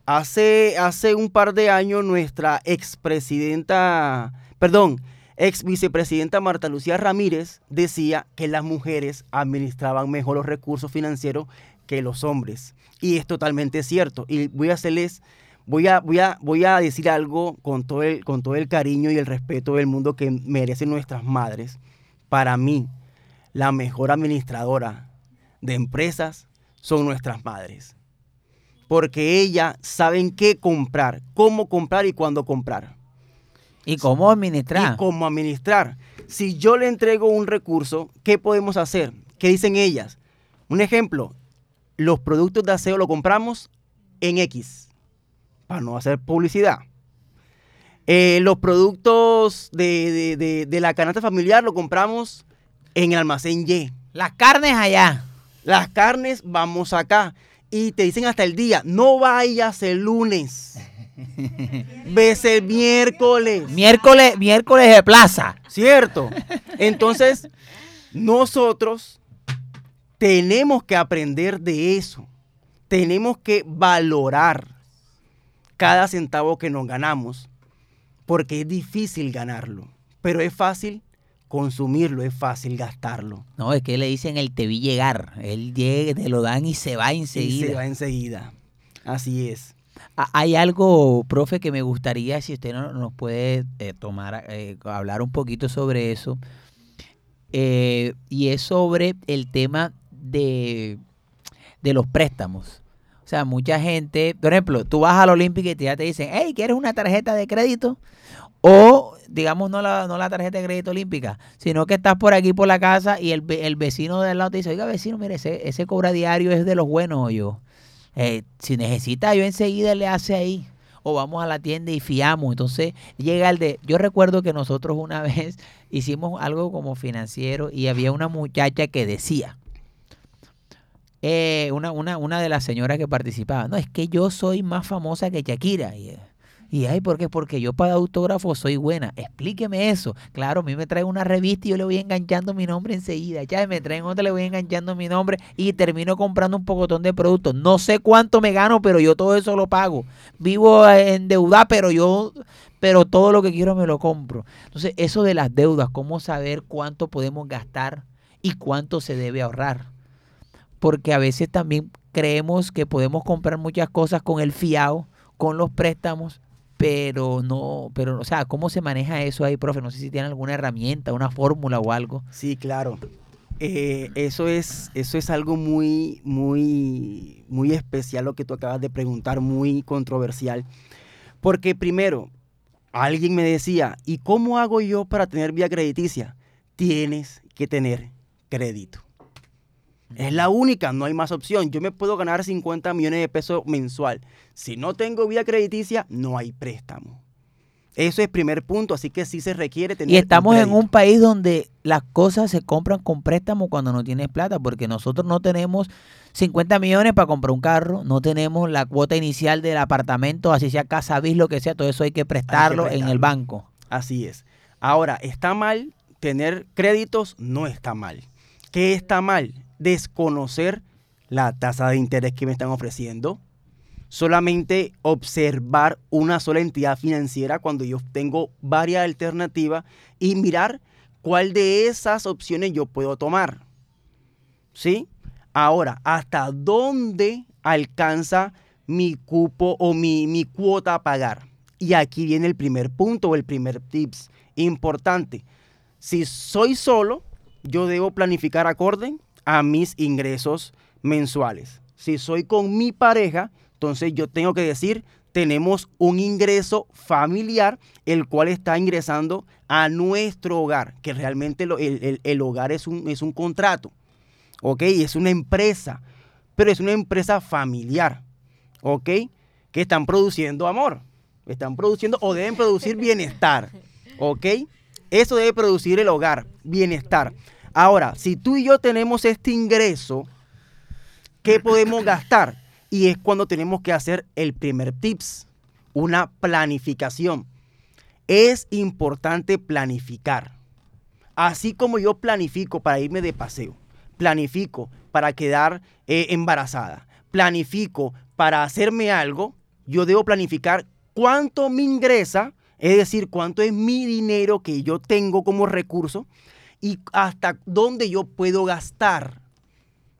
F: hace, hace un par de años nuestra expresidenta, perdón, ex vicepresidenta Marta Lucía Ramírez decía que las mujeres administraban mejor los recursos financieros que los hombres. Y es totalmente cierto. Y voy a hacerles, voy a, voy a, voy a decir algo con todo, el, con todo el cariño y el respeto del mundo que merecen nuestras madres. Para mí, la mejor administradora de empresas son nuestras madres. Porque ellas saben qué comprar, cómo comprar y cuándo comprar
A: ¿Y cómo administrar?
F: y cómo administrar. Si yo le entrego un recurso, ¿qué podemos hacer? ¿Qué dicen ellas? Un ejemplo, los productos de aseo lo compramos en X, para no hacer publicidad. Eh, los productos de, de- de- de la canasta familiar lo compramos en el almacén Y.
A: Las carnes allá.
F: Las carnes vamos acá. Y te dicen hasta el día, no vayas el lunes. [laughs] Ves el miércoles.
A: Miércoles, miércoles de plaza.
F: ¿Cierto? Entonces, nosotros tenemos que aprender de eso. Tenemos que valorar cada centavo que nos ganamos, porque es difícil ganarlo, pero es fácil consumirlo, es fácil gastarlo.
A: No, es que le dicen el te vi llegar. Él llega, te lo dan y se va
F: Y
A: enseguida.
F: se va enseguida. Así es.
A: Hay algo, profe, que me gustaría, si usted no- nos puede eh, tomar, eh, hablar un poquito sobre eso. Eh, y es sobre el tema de, de los préstamos. O sea, mucha gente, por ejemplo, tú vas a la Olímpica y ya te dicen, hey, ¿quieres una tarjeta de crédito? O, digamos, no la, no la tarjeta de crédito olímpica, sino que estás por aquí por la casa y el, el vecino de al lado te dice, oiga, vecino, mire, ese, ese cobra diario es de los buenos yo. Eh, si necesita, yo enseguida le hace ahí. o vamos a la tienda y fiamos. Entonces llega el de, yo recuerdo que nosotros una [laughs] vez hicimos algo como financiero y había una muchacha que decía, eh, una, una, una de las señoras que participaba, no, es que yo soy más famosa que Shakira. Y, eh, y ay, ¿por qué? Porque yo para autógrafos soy buena. Explíqueme eso. Claro, a mí me traen una revista y yo le voy enganchando mi nombre enseguida. Ya me traen otra, le voy enganchando mi nombre y termino comprando un pocotón de productos. No sé cuánto me gano, pero yo todo eso lo pago. Vivo en deuda, pero yo, pero todo lo que quiero me lo compro. Entonces, eso de las deudas, cómo saber cuánto podemos gastar y cuánto se debe ahorrar. Porque a veces también creemos que podemos comprar muchas cosas con el fiado, con los préstamos, pero no, pero, o sea, ¿cómo se maneja eso ahí, profe? No sé si tiene alguna herramienta, una fórmula o algo.
F: Sí, claro. Eh, eso, es, eso es algo muy, muy, muy especial lo que tú acabas de preguntar, muy controversial. Porque primero, alguien me decía, ¿y cómo hago yo para tener vía crediticia? Tienes que tener crédito. Es la única, no hay más opción. Yo me puedo ganar 50 millones de pesos mensual. Si no tengo vía crediticia, no hay préstamo. Eso es primer punto, así que sí se requiere tener.
A: Y estamos en un país donde las cosas se compran con préstamo cuando no tienes plata, porque nosotros no tenemos 50 millones para comprar un carro, no tenemos la cuota inicial del apartamento, así sea casa bis, lo que sea, todo eso hay que prestarlo en el banco.
F: Así es. Ahora, ¿está mal tener créditos? No está mal. ¿Qué está mal? Desconocer la tasa de interés que me están ofreciendo. Solamente observar una sola entidad financiera cuando yo tengo varias alternativas y mirar cuál de esas opciones yo puedo tomar. ¿Sí? Ahora, ¿hasta dónde alcanza mi cupo o mi, mi cuota a pagar? Y aquí viene el primer punto o el primer tips importante. Si soy solo, yo debo planificar acorde a mis ingresos mensuales. Si soy con mi pareja, entonces yo tengo que decir, tenemos un ingreso familiar, el cual está ingresando a nuestro hogar, que realmente el- el hogar es un, es un contrato, ¿ok? Es una empresa, pero es una empresa familiar, ¿ok? Que están produciendo amor, están produciendo o deben producir bienestar, ¿ok? Eso debe producir el hogar, bienestar. Ahora, si tú y yo tenemos este ingreso, ¿qué podemos gastar? Y es cuando tenemos que hacer el primer tips, una planificación. Es importante planificar. Así como yo planifico para irme de paseo, planifico para quedar eh, embarazada, planifico para hacerme algo, yo debo planificar cuánto me ingresa, es decir, cuánto es mi dinero que yo tengo como recurso y hasta dónde yo puedo gastar.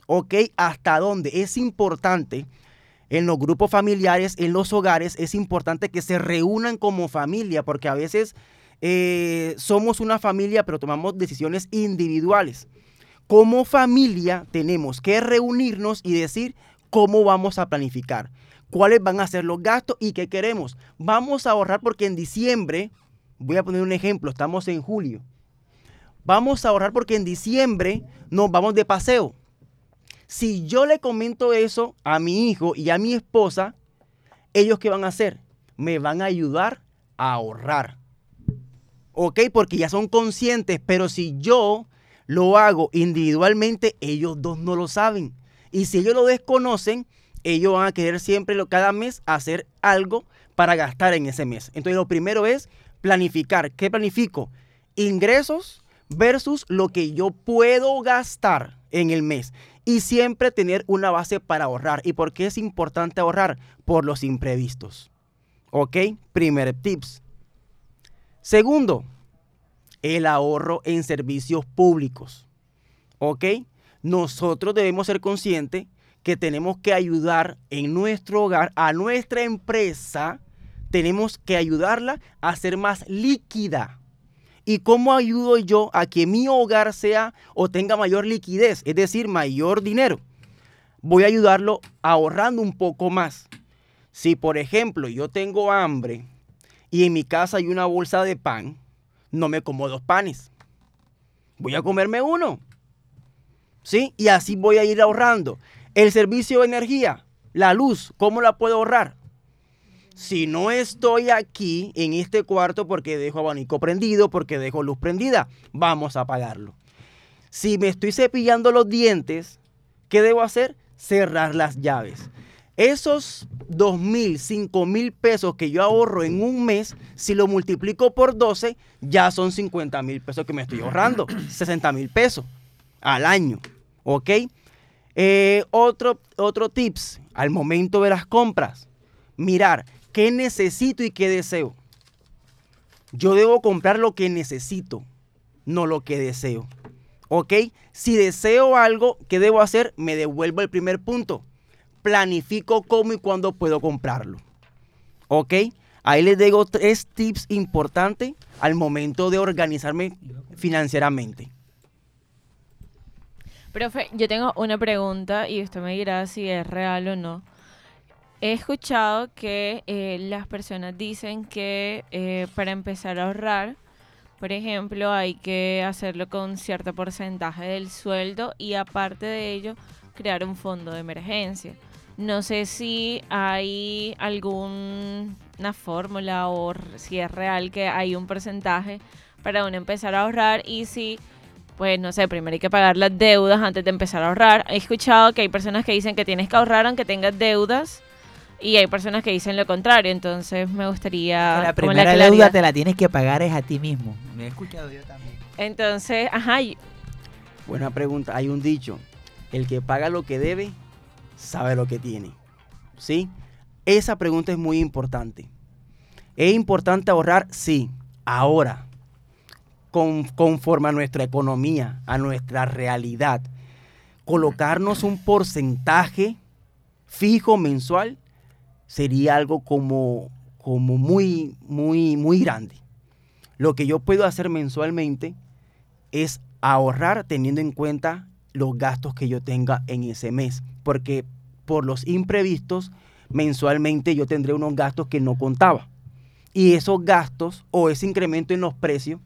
F: ¿Ok? ¿Hasta dónde? Es importante en los grupos familiares, en los hogares, es importante que se reúnan como familia, porque a veces eh, somos una familia, pero tomamos decisiones individuales. Como familia tenemos que reunirnos y decir cómo vamos a planificar, cuáles van a ser los gastos y qué queremos. Vamos a ahorrar porque en diciembre, voy a poner un ejemplo, estamos en julio. Vamos a ahorrar porque en diciembre nos vamos de paseo. Si yo le comento eso a mi hijo y a mi esposa, ellos qué van a hacer? Me van a ayudar a ahorrar. ¿Ok? Porque ya son conscientes, pero si yo lo hago individualmente, ellos dos no lo saben. Y si ellos lo desconocen, ellos van a querer siempre cada mes hacer algo para gastar en ese mes. Entonces lo primero es planificar. ¿Qué planifico? Ingresos versus lo que yo puedo gastar en el mes. Y siempre tener una base para ahorrar. ¿Y por qué es importante ahorrar? Por los imprevistos. ¿Ok? Primer tips. Segundo, el ahorro en servicios públicos. ¿Ok? Nosotros debemos ser conscientes que tenemos que ayudar en nuestro hogar a nuestra empresa. Tenemos que ayudarla a ser más líquida. ¿Y cómo ayudo yo a que mi hogar sea o tenga mayor liquidez? Es decir, mayor dinero. Voy a ayudarlo ahorrando un poco más. Si, por ejemplo, yo tengo hambre y en mi casa hay una bolsa de pan, no me como dos panes. Voy a comerme uno. ¿Sí? Y así voy a ir ahorrando. El servicio de energía, la luz, ¿cómo la puedo ahorrar? Si no estoy aquí en este cuarto porque dejo abanico prendido, porque dejo luz prendida, vamos a apagarlo. Si me estoy cepillando los dientes, ¿qué debo hacer? Cerrar las llaves. Esos dos mil, cinco mil pesos que yo ahorro en un mes, si lo multiplico por 12, ya son 50 mil pesos que me estoy ahorrando. [coughs] 60 mil pesos al año. ¿Ok? Eh, otro, otro tips al momento de las compras. Mirar qué necesito y qué deseo. Yo debo comprar lo que necesito, no lo que deseo. ¿Ok? Si deseo algo, ¿qué debo hacer? Me devuelvo el primer punto. Planifico cómo y cuándo puedo comprarlo. ¿Ok? Ahí les digo tres tips importantes al momento de organizarme financieramente.
E: Profe, yo tengo una pregunta y usted me dirá si es real o no. He escuchado que eh, las personas dicen que eh, para empezar a ahorrar, por ejemplo, hay que hacerlo con cierto porcentaje del sueldo y aparte de ello, crear un fondo de emergencia. No sé si hay alguna fórmula o si es real que hay un porcentaje para uno empezar a ahorrar y si, pues no sé, primero hay que pagar las deudas antes de empezar a ahorrar. He escuchado que hay personas que dicen que tienes que ahorrar aunque tengas deudas y hay personas que dicen lo contrario, entonces me gustaría...
A: la primera
E: claridad.
A: deuda te la tienes que pagar es a ti mismo. Me he escuchado yo también.
E: Entonces, ajá, y-
F: Buena pregunta. Hay un dicho. El que paga lo que debe, sabe lo que tiene. ¿Sí? Esa pregunta es muy importante. ¿Es importante ahorrar? Sí. Ahora, con- conforme a nuestra economía, a nuestra realidad, colocarnos un porcentaje fijo mensual sería algo como, como muy, muy, muy grande. Lo que yo puedo hacer mensualmente es ahorrar teniendo en cuenta los gastos que yo tenga en ese mes. Porque por los imprevistos, mensualmente yo tendré unos gastos que no contaba. Y esos gastos o ese incremento en los precios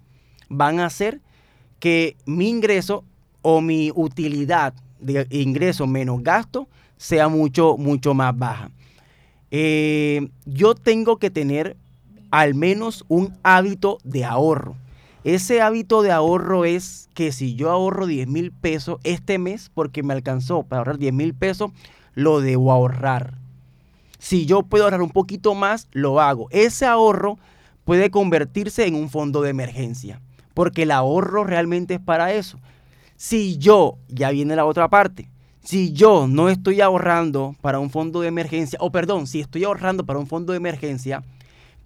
F: van a hacer que mi ingreso o mi utilidad de ingreso menos gasto sea mucho, mucho más baja. Eh, yo tengo que tener al menos un hábito de ahorro. Ese hábito de ahorro es que si yo ahorro 10 mil pesos este mes, porque me alcanzó para ahorrar 10 mil pesos, lo debo ahorrar. Si yo puedo ahorrar un poquito más, lo hago. Ese ahorro puede convertirse en un fondo de emergencia, porque el ahorro realmente es para eso. Si yo, ya viene la otra parte, si yo no estoy ahorrando para un fondo de emergencia, o perdón, si estoy ahorrando para un fondo de emergencia,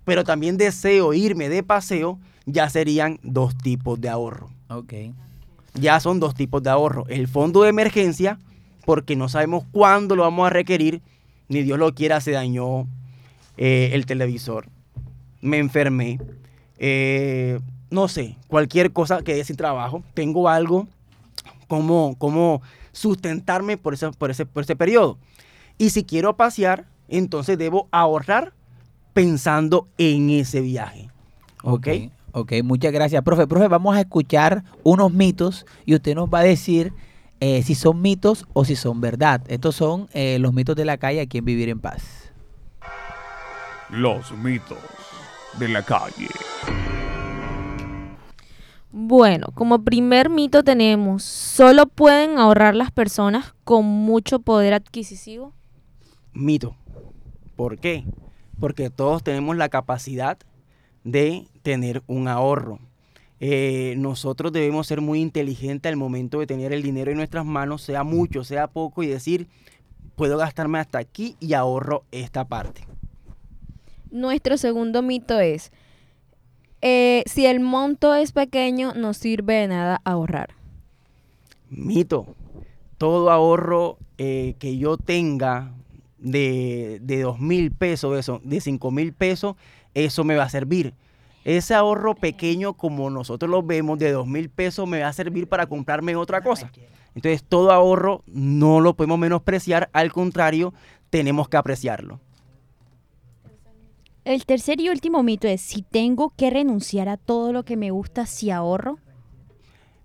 F: pero también deseo irme de paseo, ya serían dos tipos de ahorro.
A: Ok.
F: Ya son dos tipos de ahorro. El fondo de emergencia, porque no sabemos cuándo lo vamos a requerir, ni Dios lo quiera, se dañó eh, el televisor, me enfermé, eh, no sé, cualquier cosa que sin trabajo, tengo algo como, como sustentarme por ese, por, ese, por ese periodo. Y si quiero pasear, entonces debo ahorrar pensando en ese viaje. ¿Ok?
A: Ok, ok, muchas gracias, profe. Profe, vamos a escuchar unos mitos y usted nos va a decir eh, si son mitos o si son verdad. Estos son eh, los mitos de la calle aquí en Vivir en Paz.
G: Los mitos de la calle.
D: Bueno, como primer mito tenemos, solo pueden ahorrar las personas con mucho poder adquisitivo.
F: mito. ¿Por qué? Porque todos tenemos la capacidad de tener un ahorro. Eh, nosotros debemos ser muy inteligentes al momento de tener el dinero en nuestras manos, sea mucho, sea poco, y decir, puedo gastarme hasta aquí y ahorro esta parte.
B: Nuestro segundo mito es, eh, si el monto es pequeño, no sirve de nada ahorrar.
F: Mito. Todo ahorro eh, que yo tenga de, de dos mil pesos, eso, de cinco mil pesos, eso me va a servir. Ese ahorro pequeño, como nosotros lo vemos, de dos mil pesos, me va a servir para comprarme otra cosa. Entonces, todo ahorro no lo podemos menospreciar, al contrario, tenemos que apreciarlo.
C: El tercer y último mito es, si tengo que renunciar a todo lo que me gusta si ahorro.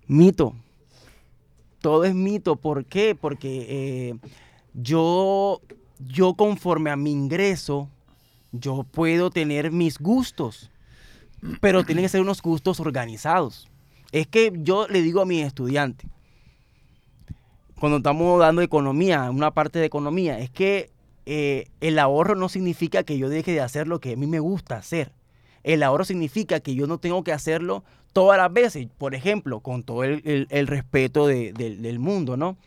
F: Mito. Todo es mito. ¿Por qué? Porque eh, yo, yo conforme a mi ingreso, Yo puedo tener mis gustos, pero tienen que ser unos gustos organizados. Es que yo le digo a mis estudiantes, cuando estamos dando economía, una parte de economía, es que eh, el ahorro no significa que yo deje de hacer lo que a mí me gusta hacer. El ahorro significa que yo no tengo que hacerlo todas las veces. Por ejemplo, con todo el, el- el respeto de- del- del mundo, ¿no?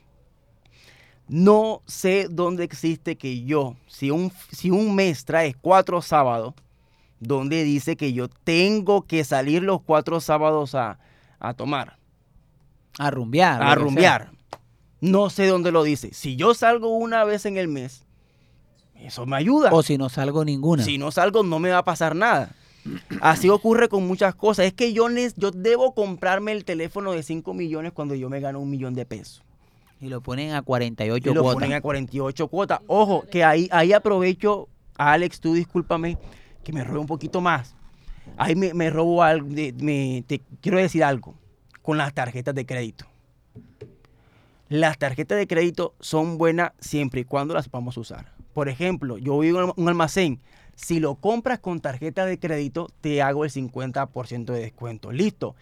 F: No sé dónde existe que yo, si un, si un mes trae cuatro sábados, donde dice que yo tengo que salir los cuatro sábados a, a tomar,
A: A rumbear.
F: a rumbear. No sé dónde lo dice. Si yo salgo una vez en el mes, eso me ayuda.
A: O si no salgo ninguna.
F: Si no salgo, no me va a pasar nada. Así ocurre con muchas cosas. Es que yo, yo debo comprarme el teléfono de 5 millones cuando yo me gano un millón de pesos.
A: Y lo ponen a 48
F: y lo
A: cuotas.
F: ponen a 48 cuotas. Ojo, que ahí, ahí aprovecho, Alex, tú discúlpame, que me robe un poquito más. Ahí me, me robo algo, me- te quiero decir algo, con las tarjetas de crédito. Las tarjetas de crédito son buenas siempre y cuando las vamos a usar. Por ejemplo, yo a un- un almacén, si lo compras con tarjeta de crédito, te hago el 50% de descuento. Listo,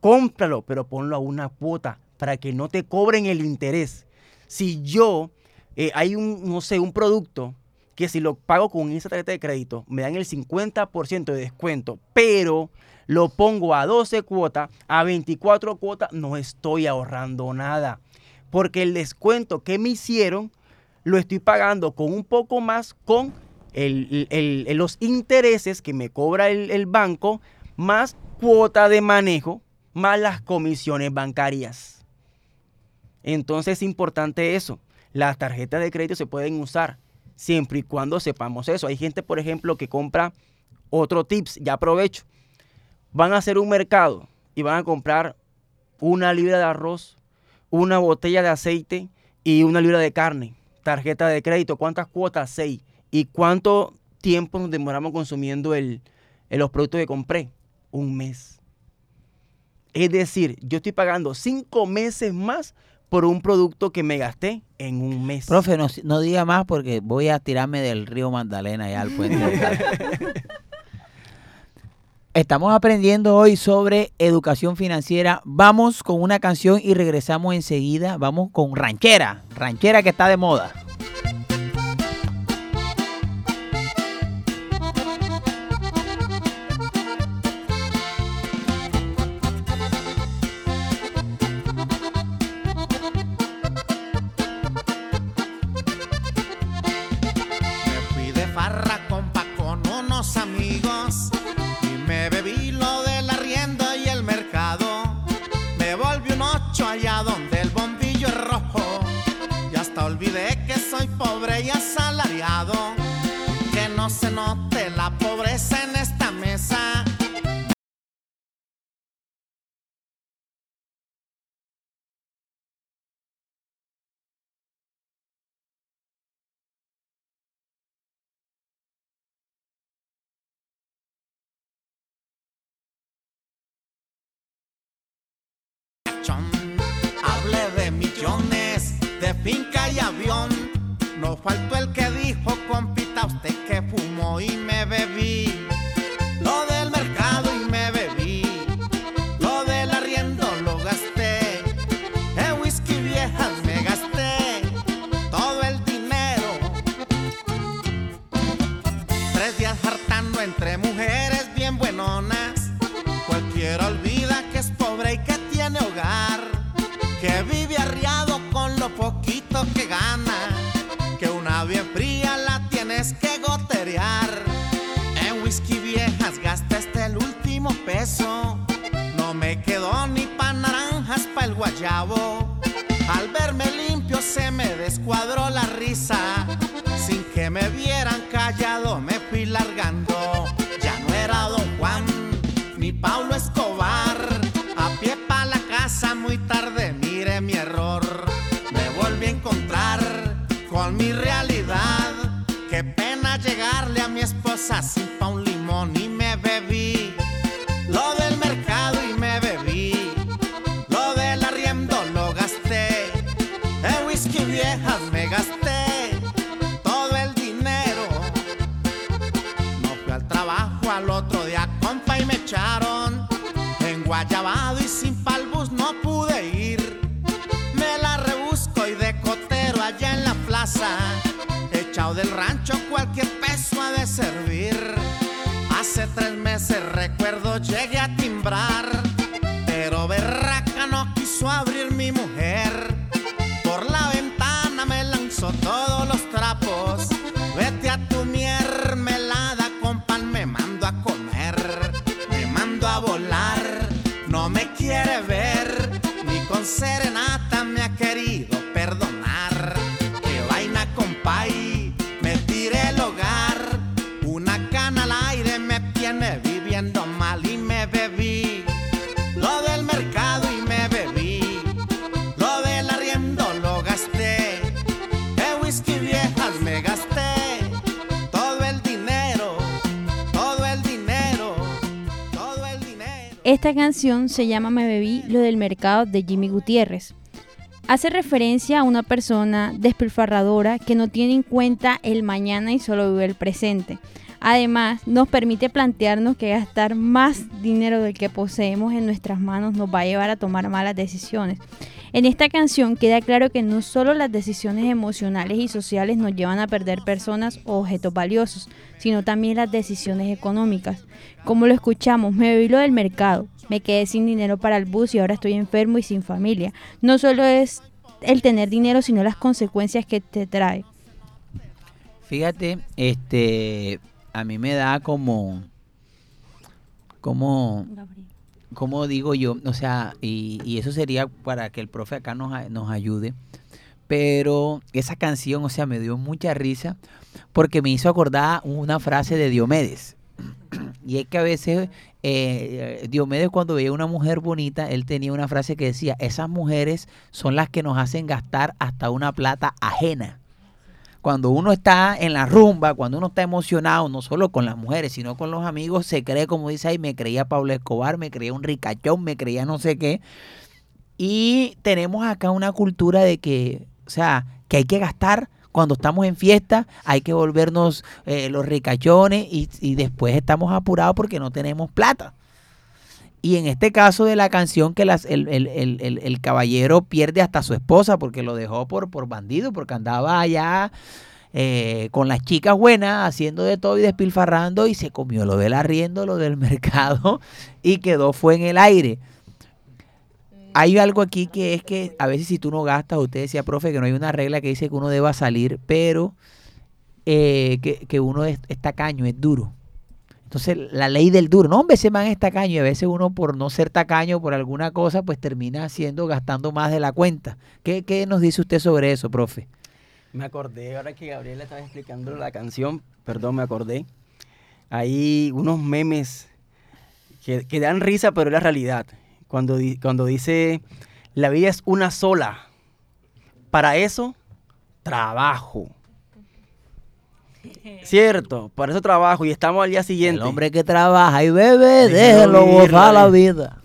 F: cómpralo, pero ponlo a una cuota para que no te cobren el interés. Si yo, eh, hay un, no sé, un producto que si lo pago con esa tarjeta de crédito, me dan el 50% de descuento, pero lo pongo a 12 cuotas, a 24 cuotas, no estoy ahorrando nada. Porque el descuento que me hicieron, lo estoy pagando con un poco más con el- los intereses que me cobra el, el banco, más cuota de manejo, más las comisiones bancarias. Entonces es importante eso. Las tarjetas de crédito se pueden usar siempre y cuando sepamos eso. Hay gente, por ejemplo, que compra otro tips, ya aprovecho. Van a hacer un mercado y van a comprar una libra de arroz, una botella de aceite y una libra de carne. Tarjeta de crédito, ¿cuántas cuotas? Seis. ¿Y cuánto tiempo nos demoramos consumiendo el, el- los productos que compré? Un mes. Es decir, yo estoy pagando cinco meses más por un producto que me gasté en un mes.
A: Profe, no, no diga más porque voy a tirarme del río Magdalena ya al puente. [laughs] Estamos aprendiendo hoy sobre educación financiera. Vamos con una canción y regresamos enseguida. Vamos con ranchera, ranchera que está de moda.
H: Note la pobreza en esta mesa. Hablé de millones, de finca y avión. No faltó el que dijo, y me bebí. No me quedó ni pa' naranjas pa' el guayabo. Al verme limpio se me descuadró la risa. Sin que me vieran callado me
C: se llama Me bebí lo del mercado de Jimmy Gutiérrez. Hace referencia a una persona despilfarradora que no tiene en cuenta el mañana y solo vive el presente. Además, nos permite plantearnos que gastar más dinero del que poseemos en nuestras manos nos va a llevar a tomar malas decisiones. En esta canción queda claro que no solo las decisiones emocionales y sociales nos llevan a perder personas o objetos valiosos, sino también las decisiones económicas. Como lo escuchamos, me bebí lo del mercado, me quedé sin dinero para el bus y ahora estoy enfermo y sin familia. No solo es el tener dinero, sino las consecuencias que te trae.
A: Fíjate, este, a mí me da como, como, como digo yo, o sea, y, y eso sería para que el profe acá nos, nos ayude. Pero esa canción, o sea, me dio mucha risa porque me hizo acordar una frase de Diomedes. [clears throat] Y es que a veces eh, Diomedes cuando veía una mujer bonita, él tenía una frase que decía, esas mujeres son las que nos hacen gastar hasta una plata ajena cuando uno está en la rumba, cuando uno está emocionado, no solo con las mujeres, sino con los amigos, se cree, como dice ahí, me creía Pablo Escobar, me creía un ricachón, me creía no sé qué. Y tenemos acá una cultura de que, o sea, que hay que gastar cuando estamos en fiesta, hay que volvernos eh, los ricachones y, y después estamos apurados porque no tenemos plata. Y en este caso de la canción que las, el, el- el- el- caballero pierde hasta su esposa porque lo dejó por, por bandido, porque andaba allá eh, con las chicas buenas haciendo de todo y despilfarrando y se comió lo del arriendo, lo del [laughs] mercado y quedó fue en el aire. Hay algo aquí que es que a veces si tú no gastas, usted decía, profe, que no hay una regla que dice que uno deba salir, pero eh, que, que uno es, es tacaño, es duro. Entonces, la ley del duro, no, hombre, ese man es tacaño y a veces uno por no ser tacaño por alguna cosa, pues termina haciendo, gastando más de la cuenta. ¿Qué, qué nos dice usted sobre eso, profe?
F: Me acordé, ahora que Gabriela estaba explicando la canción, perdón, me acordé. Hay unos memes que, que dan risa, pero es la realidad. Cuando, cuando dice, la vida es una sola. Para eso, trabajo. Cierto, para eso trabajo y estamos al día siguiente.
A: El hombre que trabaja y bebe,
F: Déjelo
A: gozar
F: la
A: la vida.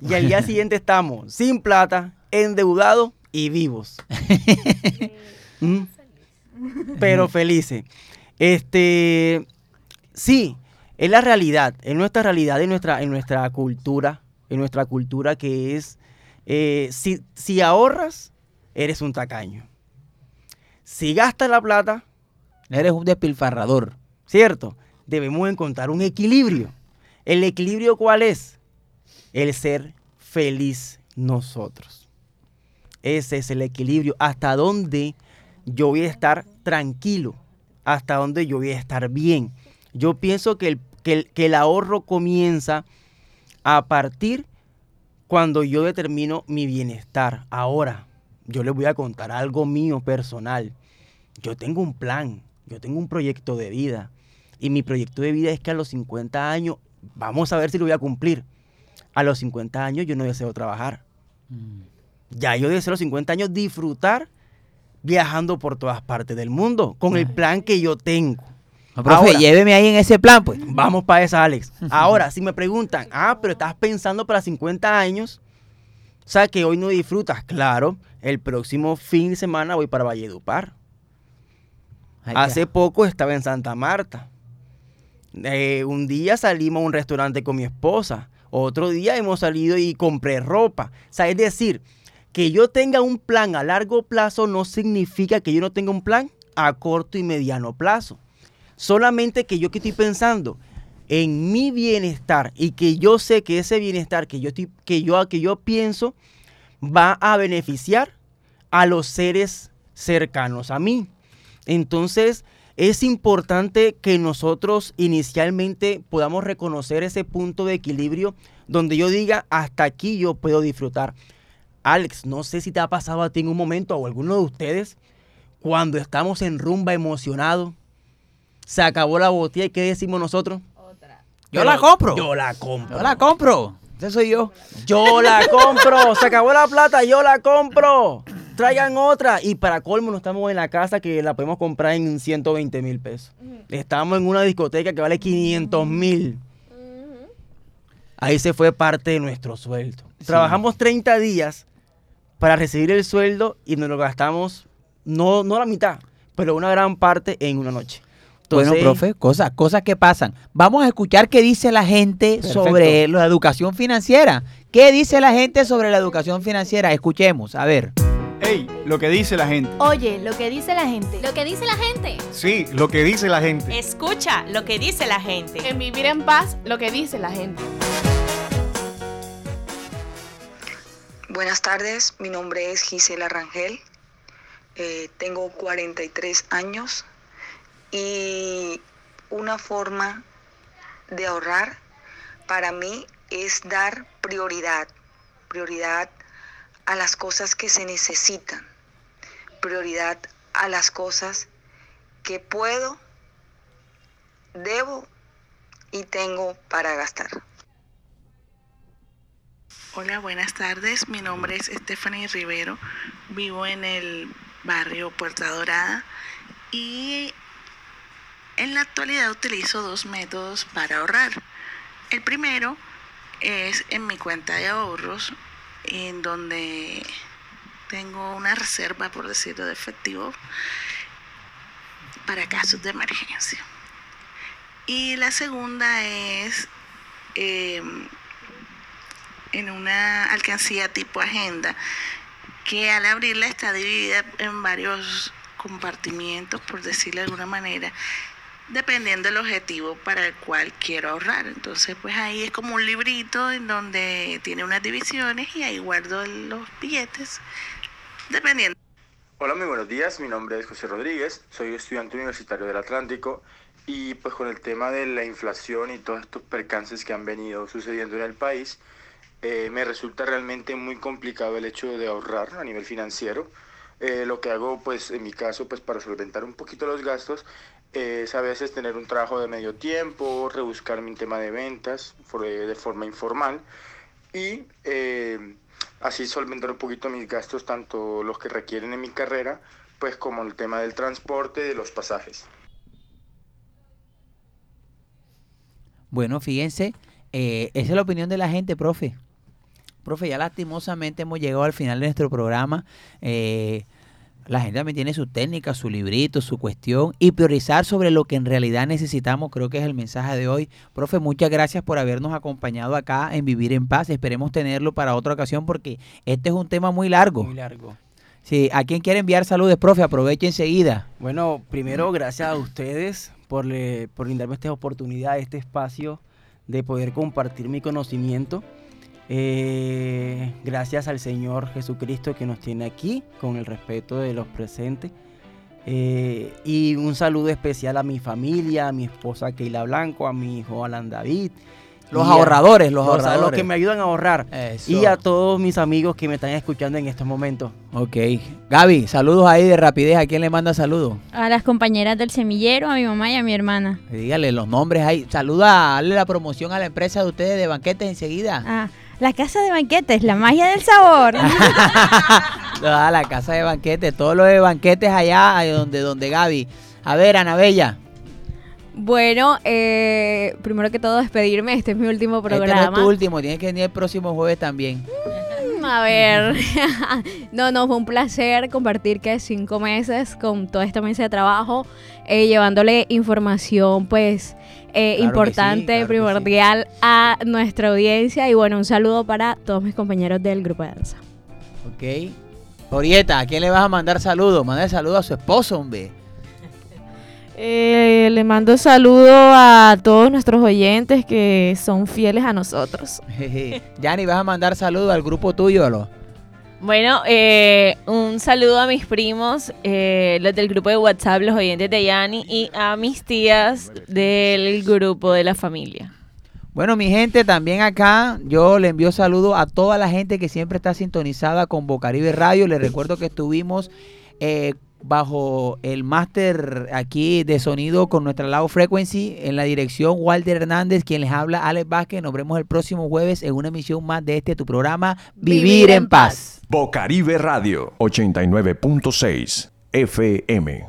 F: Y al día siguiente estamos sin plata, endeudados y vivos. [laughs] ¿Mm? Pero felices. Este, sí, es la realidad, es nuestra realidad, en nuestra, en nuestra cultura, en nuestra cultura que es, eh, si, si ahorras, eres un tacaño. Si gastas la plata,
A: Eres un despilfarrador.
F: ¿cierto? Debemos encontrar un equilibrio. ¿El equilibrio cuál es? El ser feliz nosotros. Ese es el equilibrio. Hasta dónde yo voy a estar tranquilo. Hasta dónde yo voy a estar bien. Yo pienso que el, que el- que el ahorro comienza a partir cuando yo determino mi bienestar. Ahora, yo les voy a contar algo mío personal. Yo tengo un plan, yo tengo un proyecto de vida. Y mi proyecto de vida es que a los 50 años, vamos a ver si lo voy a cumplir. A los 50 años yo no deseo trabajar. Ya yo deseo a los 50 años disfrutar viajando por todas partes del mundo con el plan que yo tengo.
A: No, profe,
F: Ahora-
A: lléveme ahí en ese plan, pues.
F: Vamos para esa, Alex. [laughs] Ahora, si me preguntan, ah, pero estás pensando para 50 años, o sea que hoy no disfrutas. Claro, el próximo fin de semana voy para Valledupar. Hace poco estaba en Santa Marta. Eh, un día salimos a un restaurante con mi esposa. Otro día hemos salido y compré ropa. O sea, es decir, que yo tenga un plan a largo plazo no significa que yo no tenga un plan a corto y mediano plazo. Solamente que yo que estoy pensando en mi bienestar y que yo sé que ese bienestar que yo, estoy- que yo, que yo pienso va a beneficiar a los seres cercanos a mí. Entonces, es importante que nosotros inicialmente podamos reconocer ese punto de equilibrio donde yo diga, hasta aquí yo puedo disfrutar. Alex, no sé si te ha pasado a ti en un momento o a alguno de ustedes, cuando estamos en rumba emocionado, se acabó la botella y ¿qué decimos nosotros?
A: Yo la compro.
F: Yo la compro.
A: Yo la compro. Ese soy yo.
F: Yo la compro. Se acabó la plata, yo la compro. Traigan otra. Y para colmo, no estamos en la casa que la podemos comprar en 120 mil pesos. Estamos en una discoteca que vale 500 mil. Ahí se fue parte de nuestro sueldo. Trabajamos 30 días para recibir el sueldo y nos lo gastamos, no, no la mitad, pero una gran parte en una noche.
A: bueno, profe, cosas, cosas que pasan. Vamos a escuchar qué dice la gente
F: Perfecto.
A: sobre la educación financiera. ¿Qué dice la gente sobre la educación financiera? Escuchemos, a ver.
I: Ey, lo que dice la gente.
J: Oye, lo que dice la gente.
K: Lo que dice la gente.
I: Sí, lo que dice la gente.
L: Escucha lo que dice la gente.
D: En vivir en paz, lo que dice la gente.
M: Buenas tardes, mi nombre es Gisela Rangel, eh, tengo 43 años y una forma de ahorrar para mí es dar prioridad, prioridad a las cosas que se necesitan, prioridad a las cosas que puedo, debo y tengo para gastar.
N: Hola, buenas tardes. Mi nombre es Stephanie Rivero. Vivo en el barrio Puerta Dorada y en la actualidad utilizo dos métodos para ahorrar. El primero es en mi cuenta de ahorros, en donde tengo una reserva, por decirlo, de efectivo para casos de emergencia. Y la segunda es em, en una alcancía tipo agenda que al abrirla está dividida en varios compartimientos, por decirlo de alguna manera, dependiendo del objetivo para el cual quiero ahorrar. Entonces, pues ahí es como un librito en donde tiene unas divisiones y ahí guardo los billetes, dependiendo.
O: Hola, muy buenos días. Mi nombre es José Rodríguez. Soy estudiante universitario del Atlántico y pues con el tema de la inflación y todos estos percances que han venido sucediendo en el país, eh, me resulta realmente muy complicado el hecho de ahorrar a nivel financiero. Eh, lo que hago, pues en mi caso, pues para solventar un poquito los gastos, es a veces tener un trabajo de medio tiempo, rebuscar mi tema de ventas de forma informal y eh, así solventar un poquito mis gastos, tanto los que requieren en mi carrera, pues como el tema del transporte, de los pasajes.
A: Bueno, fíjense, eh, esa es la opinión de la gente, profe. Profe, ya lastimosamente hemos llegado al final de nuestro programa. Eh, la gente también tiene su técnica, su librito, su cuestión y priorizar sobre lo que en realidad necesitamos, creo que es el mensaje de hoy. Profe, muchas gracias por habernos acompañado acá en Vivir en Paz. Esperemos tenerlo para otra ocasión porque este es un tema muy largo.
F: Muy largo.
A: Sí, ¿a quién quiere enviar saludos, profe? Aproveche enseguida.
F: Bueno, primero gracias a ustedes por, le- por brindarme esta oportunidad, este espacio de poder compartir mi conocimiento. Eh, gracias al Señor Jesucristo que nos tiene aquí con el respeto de los presentes. Eh, y un saludo especial a mi familia, a mi esposa Keila Blanco, a mi hijo Alan David.
A: Los
F: a-
A: ahorradores, los ahorradores.
F: Los que me ayudan a ahorrar.
A: Eso.
F: Y a todos mis amigos que me están escuchando en estos momentos.
A: Ok. Gaby, saludos ahí de rapidez. ¿A quién le manda saludos?
C: A las compañeras del semillero, a mi mamá y a mi hermana.
A: Dígale los nombres ahí. Saluda, dale la promoción a la empresa de ustedes de banquetes enseguida.
C: Ah, la casa de banquetes, la magia del sabor. [laughs]
A: La casa de banquetes, todo lo de banquetes allá donde, donde Gaby. A ver, Anabella.
B: Bueno, eh, primero que todo despedirme, este es mi último
A: Este no es
B: programa.
A: tu último, tienes que venir el próximo jueves también.
B: A ver, [laughs] no, no, fue un placer compartir que cinco meses con toda esta mesa de trabajo, eh, llevándole información pues eh,
A: Claro que sí,
B: importante,
A: claro que sí.
B: primordial a nuestra audiencia y bueno, un saludo para todos mis compañeros del grupo de danza.
A: Ok. Orieta, ¿a quién le vas a mandar saludos? Manda saludos a su esposo, hombre.
D: Eh, le mando saludo a todos nuestros oyentes que son fieles a nosotros. [laughs]
A: Yanni, ¿vas a mandar saludos al grupo tuyo? ¿o no?
E: Bueno, eh, un saludo a mis primos, eh, los del grupo de WhatsApp, los oyentes de Yani, y a mis tías del grupo de la familia.
A: Bueno, mi gente, también acá yo le envío saludos a toda la gente que siempre está sintonizada con Bocaribe Radio. Les recuerdo que estuvimos eh, bajo el máster aquí de sonido con nuestra Loud Frequency en la dirección Walter Hernández, quien les habla Alex Vázquez. Nos vemos el próximo jueves en una emisión más de este tu programa Vivir, en paz.
J: Bocaribe Radio 89.6 FM.